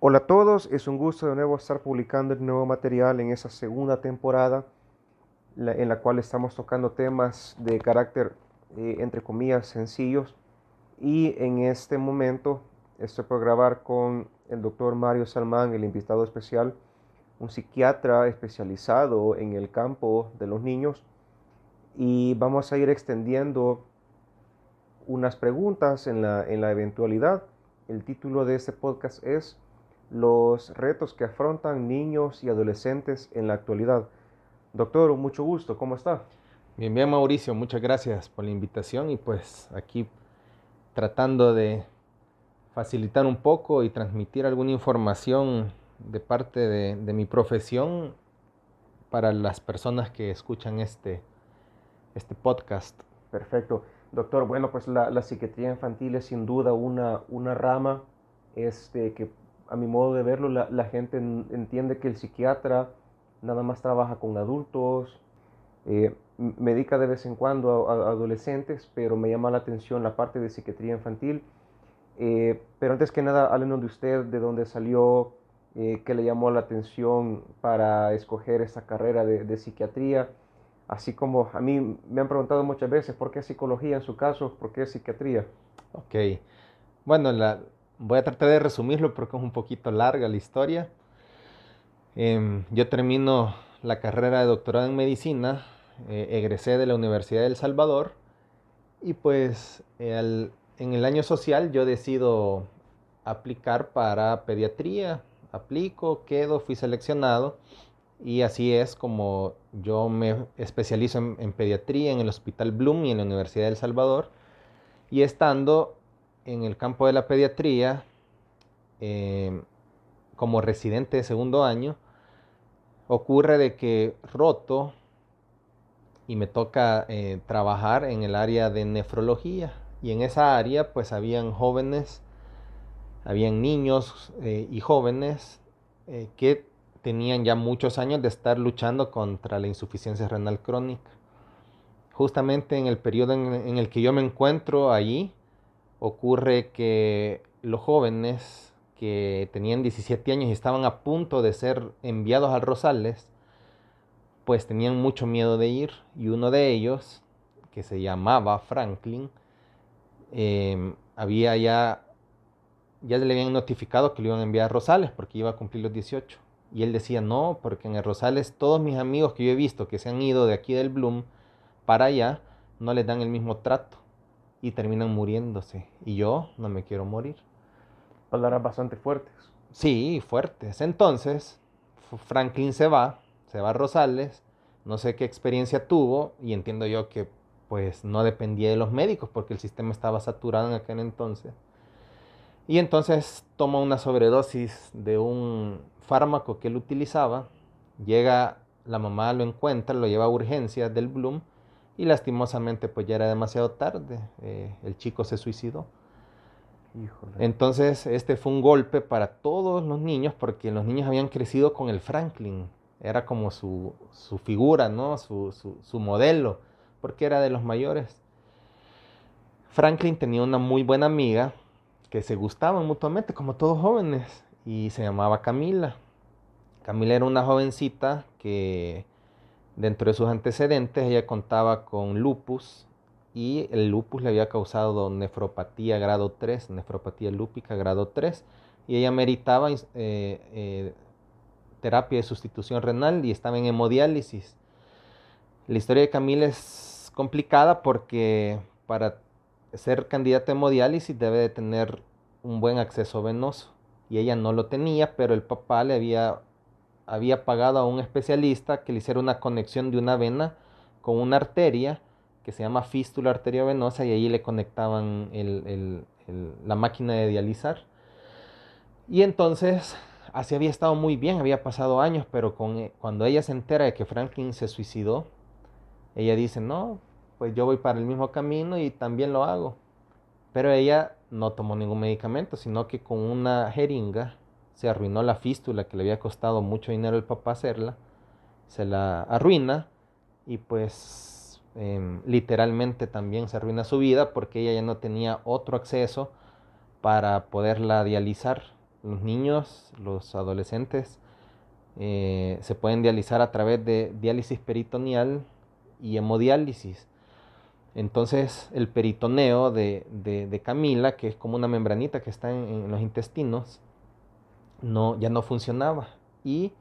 Hola a todos, es un gusto de nuevo estar publicando el nuevo material en esa segunda temporada en la cual estamos tocando temas de carácter, eh, entre comillas, sencillos. Y en este momento estoy por grabar con el doctor Mario Salmán, el invitado especial, un psiquiatra especializado en el campo de los niños. Y vamos a ir extendiendo unas preguntas en la, en la eventualidad. El título de este podcast es los retos que afrontan niños y adolescentes en la actualidad. Doctor, mucho gusto, ¿cómo está? Bien, bien Mauricio, muchas gracias por la invitación y pues aquí tratando de facilitar un poco y transmitir alguna información de parte de, mi profesión para las personas que escuchan este, este podcast. Perfecto. Doctor, bueno, pues la, la psiquiatría infantil es sin duda una, una rama este, que a mi modo de verlo, la, gente entiende que el psiquiatra nada más trabaja con adultos, eh, medica de vez en cuando a, adolescentes, pero me llama la atención la parte de psiquiatría infantil. Eh, pero antes que nada, háblenos de usted, de dónde salió, eh, qué le llamó la atención para escoger esta carrera de, de, psiquiatría. Así como a mí me han preguntado muchas veces por qué psicología en su caso, por qué psiquiatría. Ok. Bueno, la, voy a tratar de resumirlo porque es un poquito larga la historia. Em, yo termino la carrera de doctorado en medicina, eh, egresé de la Universidad de El Salvador y pues en el año social yo decido aplicar para pediatría, aplico, quedo, fui seleccionado y así es como yo me especializo en, en pediatría en el Hospital Bloom y en la Universidad de El Salvador y estando en el campo de la pediatría, eh, como residente de segundo año, ocurre de que roto y me toca eh, trabajar en el área de nefrología. Y en esa área pues habían jóvenes, habían niños eh, y jóvenes que tenían ya muchos años de estar luchando contra la insuficiencia renal crónica. Justamente en el periodo en el que yo me encuentro allí, ocurre que los jóvenes que tenían 17 años y estaban a punto de ser enviados al Rosales, pues tenían mucho miedo de ir y uno de ellos, que se llamaba Franklin, em, había ya, ya le habían notificado que lo iban a enviar a Rosales porque iba a cumplir los 18. Y él decía, no, porque en el Rosales todos mis amigos que yo he visto que se han ido de aquí del Bloom para allá, no les dan el mismo trato y terminan muriéndose. Y yo no me quiero morir. Palabras bastante fuertes. Sí, fuertes. Entonces, Franklin se va, se va a Rosales, no sé qué experiencia tuvo y entiendo yo que pues no dependía de los médicos porque el sistema estaba saturado en aquel entonces. Y entonces toma una sobredosis de un fármaco que él utilizaba, llega la mamá, lo encuentra, lo lleva a urgencias del Bloom y lastimosamente pues ya era demasiado tarde, eh, el chico se suicidó. Entonces este fue un golpe para todos los niños porque los niños habían crecido con el Franklin, era como su, su figura, ¿no? Su, su, modelo, porque era de los mayores. Franklin tenía una muy buena amiga que se gustaban mutuamente, como todos jóvenes, y se llamaba Camila. Camila era una jovencita que Dentro de sus antecedentes, ella contaba con lupus y el lupus le había causado nefropatía grado 3, nefropatía lúpica grado 3, y ella meritaba eh, eh, terapia de sustitución renal y estaba en hemodiálisis. La historia de Camila es complicada porque para ser candidata a hemodiálisis debe de tener un buen acceso venoso y ella no lo tenía, pero el papá le había había pagado a un especialista que le hiciera una conexión de una vena con una arteria que se llama fístula arteriovenosa y ahí le conectaban la máquina de dializar. Y entonces, así había estado muy bien, había pasado años, pero con, cuando ella se entera de que Franklin se suicidó, ella dice, no, pues yo voy para el mismo camino y también lo hago. Pero ella no tomó ningún medicamento, sino que con una jeringa se arruinó la fístula que le había costado mucho dinero el papá hacerla, se la arruina y pues em, literalmente también se arruina su vida porque ella ya no tenía otro acceso para poderla dializar. los niños, los adolescentes, eh, se pueden dializar a través de diálisis peritoneal y hemodiálisis. Entonces el peritoneo de, Camila, que es como una membranita que está en, los intestinos, no, ya no funcionaba y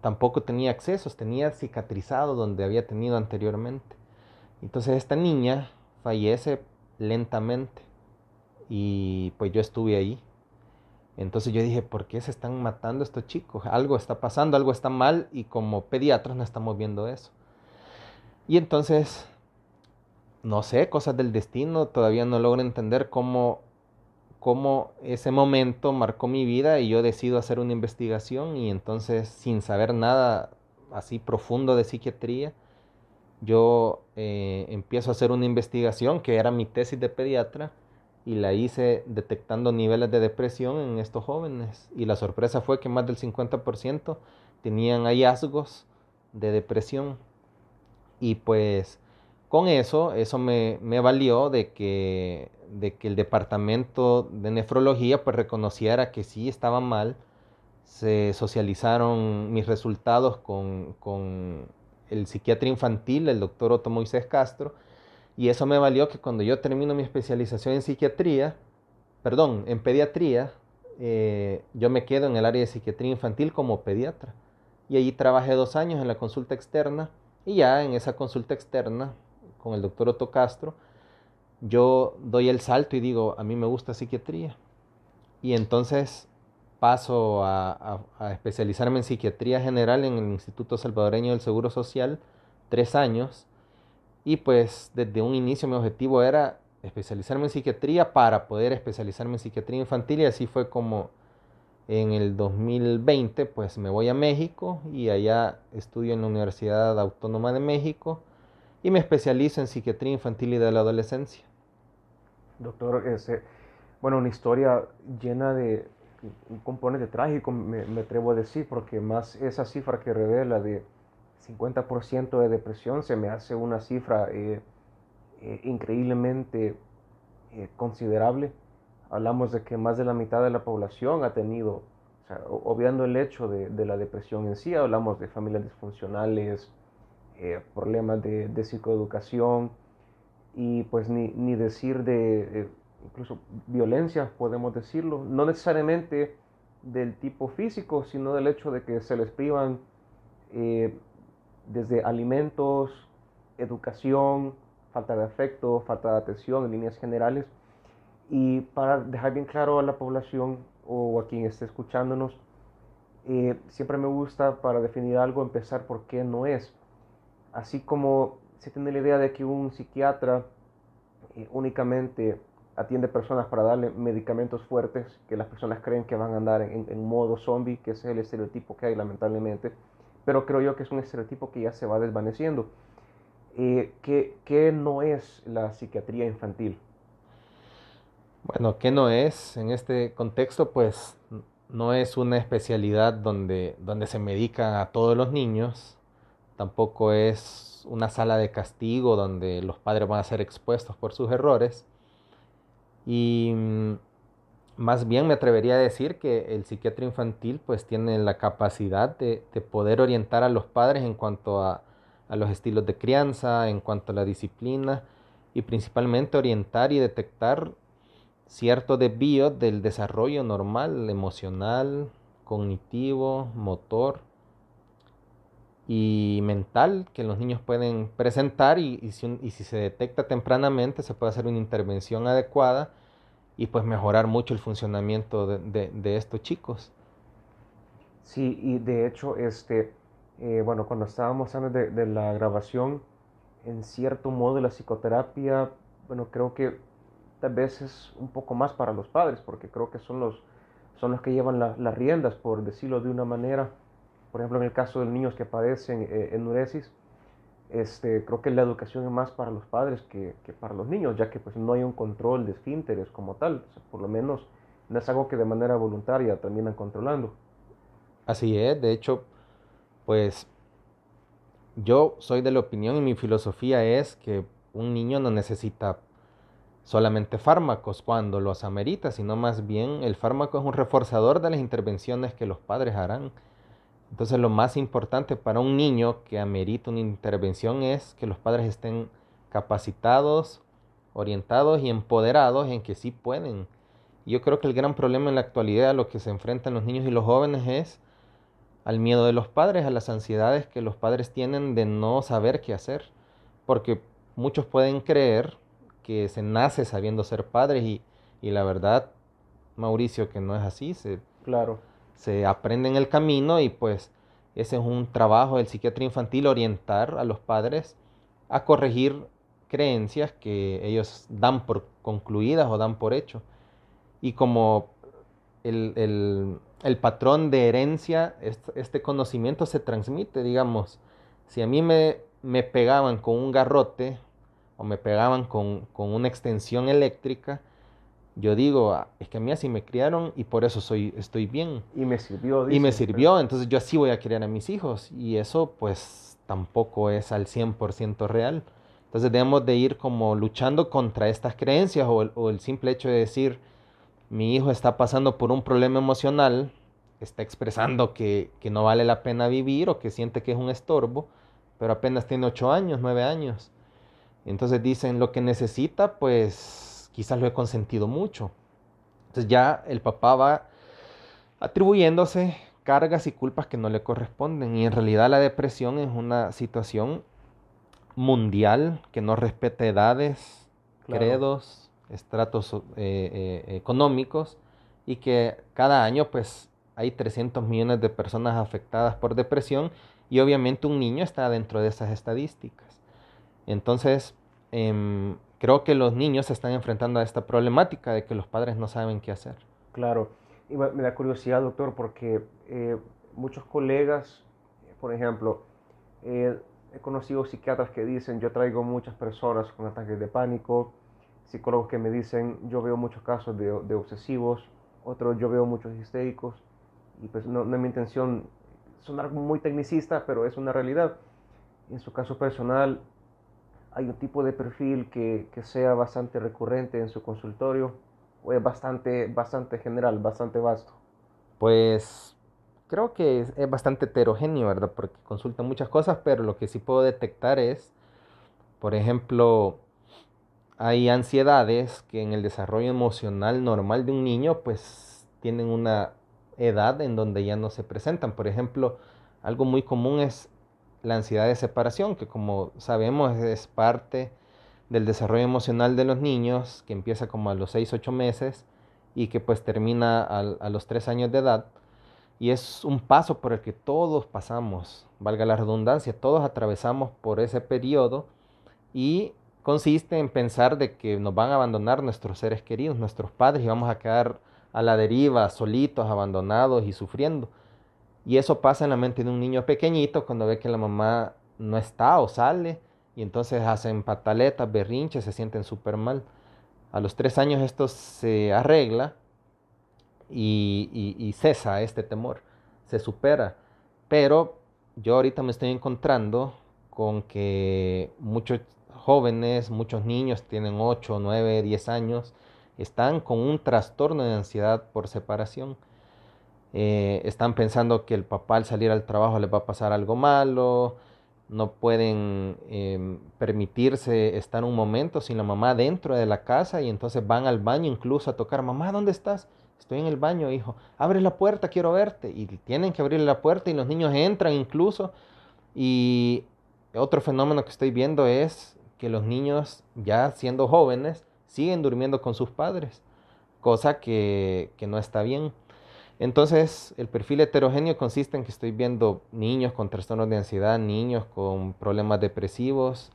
tampoco tenía accesos, tenía cicatrizado donde había tenido anteriormente. Entonces esta niña fallece lentamente y pues yo estuve ahí. Entonces yo dije, ¿por qué se están matando estos chicos? Algo está pasando, algo está mal y como pediatras no estamos viendo eso. Y entonces, no sé, cosas del destino, todavía no logro entender cómo, cómo ese momento marcó mi vida y yo decido hacer una investigación y entonces sin saber nada así profundo de psiquiatría, yo eh, empiezo a hacer una investigación que era mi tesis de pediatra y la hice detectando niveles de depresión en estos jóvenes. Y la sorpresa fue que más del 50% tenían hallazgos de depresión. Y pues con eso, eso me, me, valió de que, de que el departamento de nefrología pues reconociera que sí estaba mal. Se socializaron mis resultados con, con el psiquiatra infantil, el doctor Otto Moisés Castro, y eso me valió que cuando yo termino mi especialización en psiquiatría, perdón, en pediatría, eh, yo me quedo en el área de psiquiatría infantil como pediatra. Y allí trabajé dos años en la consulta externa y ya en esa consulta externa con el doctor Otto Castro, yo doy el salto y digo, a mí me gusta psiquiatría. Y entonces paso a, especializarme en psiquiatría general en el Instituto Salvadoreño del Seguro Social, tres años y pues desde un inicio mi objetivo era especializarme en psiquiatría para poder especializarme en psiquiatría infantil y así fue como en el 2020 pues me voy a México y allá estudio en la Universidad Autónoma de México y me especializo en psiquiatría infantil y de la adolescencia. Doctor, bueno, una historia llena de un componente trágico, me, me atrevo a decir, porque más esa cifra que revela de 50% de depresión se me hace una cifra eh, eh, increíblemente eh, considerable. Hablamos de que más de la mitad de la población ha tenido, obviando el hecho de, la depresión en sí, hablamos de familias disfuncionales, problemas de, psicoeducación y pues ni, ni decir de incluso violencia, podemos decirlo, no necesariamente del tipo físico, sino del hecho de que se les privan desde alimentos, educación, falta de afecto, falta de atención en líneas generales. Y para dejar bien claro a la población o a quien esté escuchándonos, eh, siempre me gusta para definir algo empezar por qué no es. Así como se tiene la idea de que un psiquiatra eh, únicamente atiende personas para darle medicamentos fuertes, que las personas creen que van a andar en, modo zombie, que es el estereotipo que hay lamentablemente pero creo yo que es un estereotipo que ya se va desvaneciendo. Eh, ¿qué, no es la psiquiatría infantil? Bueno, ¿qué no es? En este contexto, pues no es una especialidad donde, donde se medica a todos los niños, tampoco es una sala de castigo donde los padres van a ser expuestos por sus errores. Y mm, más bien me atrevería a decir que el psiquiatra infantil pues tiene la capacidad de, poder orientar a los padres en cuanto a, los estilos de crianza, en cuanto a la disciplina y principalmente orientar y detectar cierto desvío del desarrollo normal, emocional, cognitivo, motor y mental que los niños pueden presentar y si se detecta tempranamente se puede hacer una intervención adecuada y pues mejorar mucho el funcionamiento de, estos chicos. Sí, y de hecho, este, eh, bueno, cuando estábamos hablando de, la grabación, en cierto modo la psicoterapia, bueno, creo que tal vez es un poco más para los padres, porque creo que son los, son los que llevan las riendas, por decirlo de una manera. Por ejemplo, en el caso de niños que padecen eh, enuresis, este, creo que la educación es más para los padres que, para los niños, ya que pues no hay un control de esfínteres como tal, por lo menos no es algo que de manera voluntaria terminan controlando. Así es, de hecho, pues yo soy de la opinión y mi filosofía es que un niño no necesita solamente fármacos cuando los amerita, sino más bien el fármaco es un reforzador de las intervenciones que los padres harán. Entonces lo más importante para un niño que amerita una intervención es que los padres estén capacitados, orientados y empoderados en que sí pueden. Yo creo que el gran problema en la actualidad a lo que se enfrentan los niños y los jóvenes es al miedo de los padres, a las ansiedades que los padres tienen de no saber qué hacer. Porque muchos pueden creer que se nace sabiendo ser padres y, la verdad, Mauricio, que no es así. Se, claro. Se aprende en el camino y pues ese es un trabajo del psiquiatra infantil, orientar a los padres a corregir creencias que ellos dan por concluidas o dan por hecho. Y como el, patrón de herencia, este, conocimiento se transmite, digamos, si a mí me, me pegaban con un garrote o me pegaban con, una extensión eléctrica, yo digo, ah, es que a mí así me criaron y por eso soy, estoy bien. Y me sirvió. y me sirvió, entonces yo así voy a criar a mis hijos. Y eso pues tampoco es al 100% real. Entonces debemos de ir como luchando contra estas creencias o el, o el simple hecho de decir, mi hijo está pasando por un problema emocional, está expresando que, que no vale la pena vivir o que siente que es un estorbo, pero apenas tiene 8 años, 9 años. Entonces dicen, lo que necesita, pues quizás lo he consentido mucho. Entonces ya el papá va atribuyéndose cargas y culpas que no le corresponden. Y en realidad la depresión es una situación mundial que no respeta edades, credos, estratos eh, eh, económicos y que cada año pues hay 300 millones de personas afectadas por depresión y obviamente un niño está dentro de esas estadísticas. Entonces, em, creo que los niños se están enfrentando a esta problemática de que los padres no saben qué hacer. Claro, y me da curiosidad, doctor, porque eh, muchos colegas, por ejemplo, eh, he conocido psiquiatras que dicen, yo traigo muchas personas con ataques de pánico, psicólogos que me dicen, yo veo muchos casos de, obsesivos, otros yo veo muchos histéricos, y pues no, no es mi intención sonar muy tecnicista, pero es una realidad. En su caso personal, hay un tipo de perfil que, sea bastante recurrente en su consultorio o es bastante, bastante general, bastante vasto? Pues creo que es, bastante heterogéneo, ¿verdad? Porque consulta muchas cosas, pero lo que sí puedo detectar es, por ejemplo, hay ansiedades que en el desarrollo emocional normal de un niño, pues tienen una edad en donde ya no se presentan. Por ejemplo, algo muy común es la ansiedad de separación, que como sabemos es parte del desarrollo emocional de los niños, que empieza como a los 6, 8 meses y que pues termina a, los 3 años de edad. Y es un paso por el que todos pasamos, valga la redundancia, todos atravesamos por ese periodo y consiste en pensar de que nos van a abandonar nuestros seres queridos, nuestros padres, y vamos a quedar a la deriva, solitos, abandonados y sufriendo. Y eso pasa en la mente de un niño pequeñito cuando ve que la mamá no está o sale y entonces hacen pataletas, berrinches, se sienten súper mal. A los tres años esto se arregla y, cesa este temor, se supera. Pero yo ahorita me estoy encontrando con que muchos jóvenes, muchos niños tienen 8, 9, 10 años, están con un trastorno de ansiedad por separación eh, están pensando que el papá al salir al trabajo les va a pasar algo malo, no pueden em, permitirse estar un momento sin la mamá dentro de la casa y entonces van al baño incluso a tocar, mamá, ¿dónde estás? Estoy en el baño, hijo. Abre la puerta, quiero verte. Y tienen que abrir la puerta y los niños entran incluso. Y otro fenómeno que estoy viendo es que los niños, ya siendo jóvenes, siguen durmiendo con sus padres, cosa que, que no está bien. Entonces, el perfil heterogéneo consiste en que estoy viendo niños con trastornos de ansiedad, niños con problemas depresivos,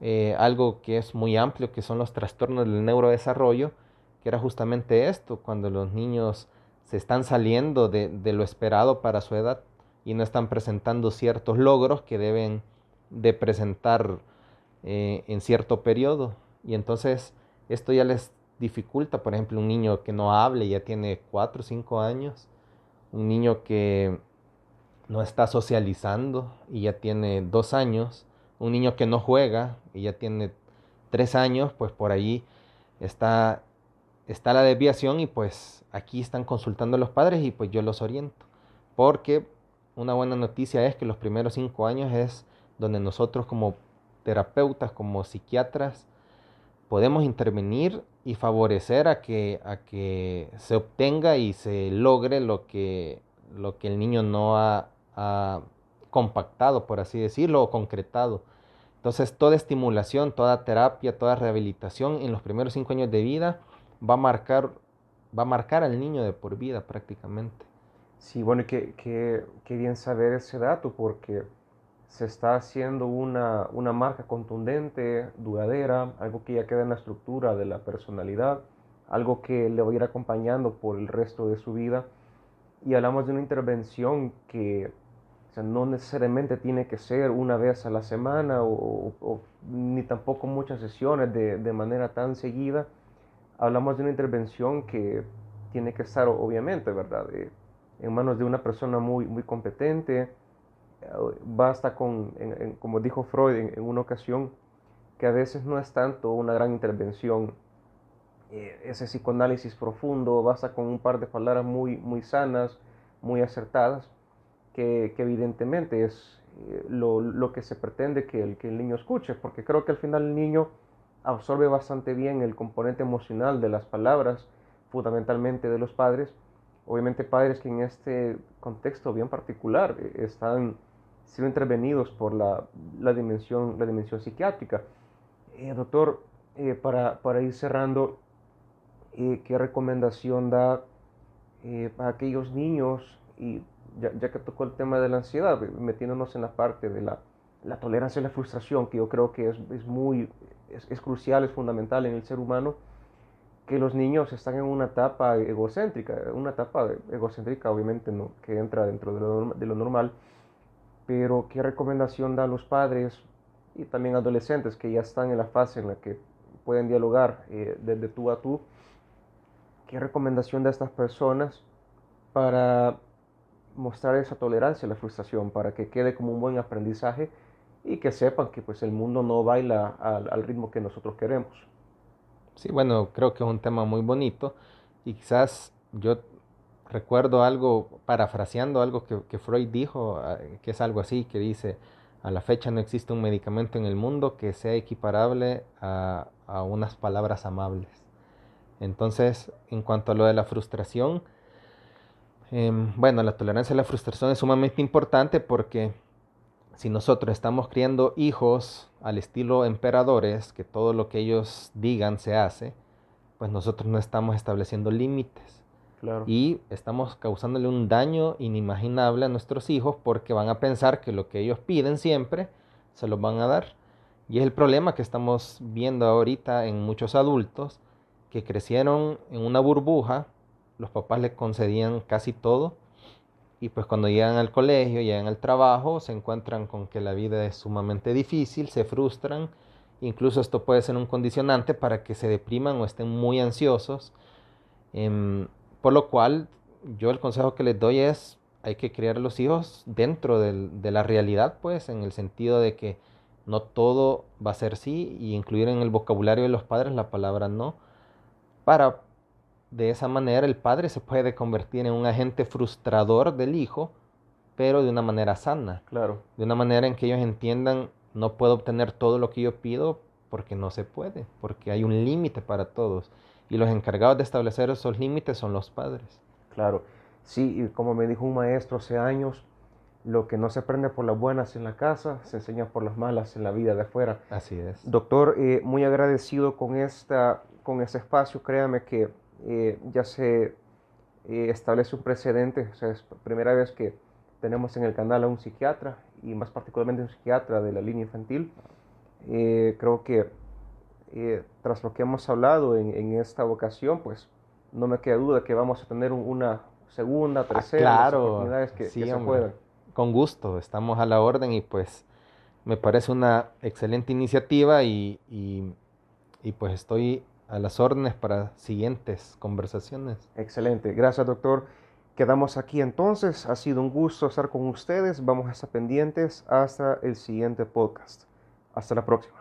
eh, algo que es muy amplio, que son los trastornos del neurodesarrollo, que era justamente esto, cuando los niños se están saliendo de, lo esperado para su edad y no están presentando ciertos logros que deben de presentar eh, en cierto periodo. Y entonces esto ya les dificulta, por ejemplo, un niño que no hable, ya tiene 4 o 5 años, un niño que no está socializando y ya tiene 2 años, un niño que no juega y ya tiene 3 años, pues por ahí está, está la desviación y pues aquí están consultando a los padres y pues yo los oriento. Porque una buena noticia es que los primeros cinco años es donde nosotros como terapeutas, como psiquiatras, podemos intervenir y favorecer a que, a que se obtenga y se logre lo que, lo que el niño no ha, compactado, por así decirlo, o concretado. Entonces, toda estimulación, toda terapia, toda rehabilitación en los primeros cinco años de vida va a marcar, va a marcar al niño de por vida prácticamente. Sí, bueno, qué, qué, qué bien saber ese dato porque se está haciendo una, una, marca contundente, duradera, algo que ya queda en la estructura de la personalidad, algo que le va a ir acompañando por el resto de su vida. Y hablamos de una intervención que no necesariamente tiene que ser una vez a la semana o, ni tampoco muchas sesiones de, de, manera tan seguida. Hablamos de una intervención que tiene que estar, obviamente, ¿verdad? Eh, en manos de una persona muy, muy competente. Basta con, como dijo Freud en, una ocasión, que a veces no es tanto una gran intervención, eh, ese psicoanálisis profundo, basta con un par de palabras muy, muy sanas, muy acertadas que, evidentemente es eh, lo, que se pretende que el, que el niño escuche, porque creo que al final el niño absorbe bastante bien el componente emocional de las palabras, fundamentalmente de los padres, obviamente padres que en este contexto bien particular eh, están siendo intervenidos por la, la dimensión, la dimensión psiquiátrica. Eh, doctor, para, para, ir cerrando, ¿qué recomendación da a aquellos niños y ya, que tocó el tema de la ansiedad, metiéndonos en la parte de la, la tolerancia y la frustración, que yo creo que es, es muy, es, crucial, es fundamental en el ser humano, que los niños están en una etapa egocéntrica, una etapa egocéntrica obviamente no, que entra dentro de lo, de lo normal, pero qué recomendación dan los padres y también adolescentes que ya están en la fase en la que pueden dialogar eh, desde tú a tú, qué recomendación de estas personas para mostrar esa tolerancia a la frustración para que quede como un buen aprendizaje y que sepan que pues el mundo no baila al, ritmo que nosotros queremos. Sí, bueno, creo que es un tema muy bonito y quizás yo recuerdo algo, parafraseando algo que, Freud dijo, ah, que es algo así, que dice, a la fecha no existe un medicamento en el mundo que sea equiparable a, unas palabras amables. Entonces, en cuanto a lo de la frustración, Em, bueno, la tolerancia a la frustración es sumamente importante porque si nosotros estamos criando hijos al estilo emperadores, que todo lo que ellos digan se hace, pues nosotros no estamos estableciendo límites. Y estamos causándole un daño inimaginable a nuestros hijos porque van a pensar que lo que ellos piden siempre se los van a dar. Y es el problema que estamos viendo ahorita en muchos adultos que crecieron en una burbuja los papás les concedían casi todo y pues cuando llegan al colegio, llegan al trabajo, se encuentran con que la vida es sumamente difícil, se frustran, incluso esto puede ser un condicionante para que se depriman o estén muy ansiosos, em, por lo cual yo el consejo que les doy es hay que criar a los hijos dentro de la realidad, pues, en el sentido de que no todo va a ser sí y incluir en el vocabulario de los padres la palabra no, para de esa manera el padre se puede convertir en un agente frustrador del hijo, pero de una manera sana. Claro. De una manera en que ellos entiendan, no puedo obtener todo lo que yo pido porque no se puede, porque hay un límite para todos. Y los encargados de establecer esos límites son los padres. Claro. Sí, y como me dijo un maestro hace años, lo que no se aprende por las buenas en la casa, se enseña por las malas en la vida de afuera. Así es. Doctor, eh, muy agradecido con, esta, con este espacio. Créame que eh, ya se eh, establece un precedente, o sea, es la primera vez que tenemos en el canal a un psiquiatra y más particularmente un psiquiatra de la línea infantil. Eh, creo que tras lo que hemos hablado en, esta ocasión, pues no me queda duda que vamos a tener una segunda, ah, tercera oportunidades que, se puedan. Con gusto, estamos a la orden y pues me parece una excelente iniciativa y, y pues estoy a las órdenes para siguientes conversaciones. Excelente, gracias doctor. Quedamos aquí entonces, ha sido un gusto estar con ustedes, vamos a estar pendientes hasta el siguiente podcast. Hasta la próxima.